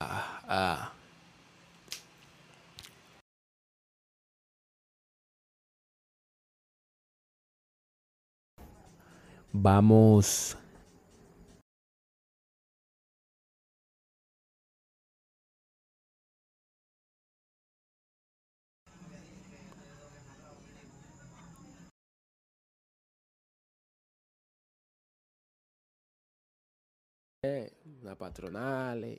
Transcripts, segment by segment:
a, Vamos. La patronal.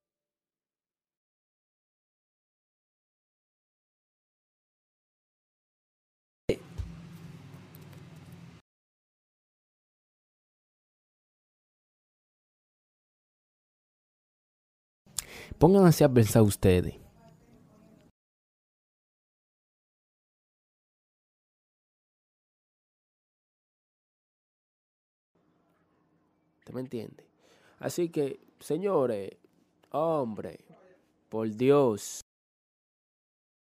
Pónganse a pensar ustedes. ¿Te me entiende? Así que, señores, hombre, por Dios.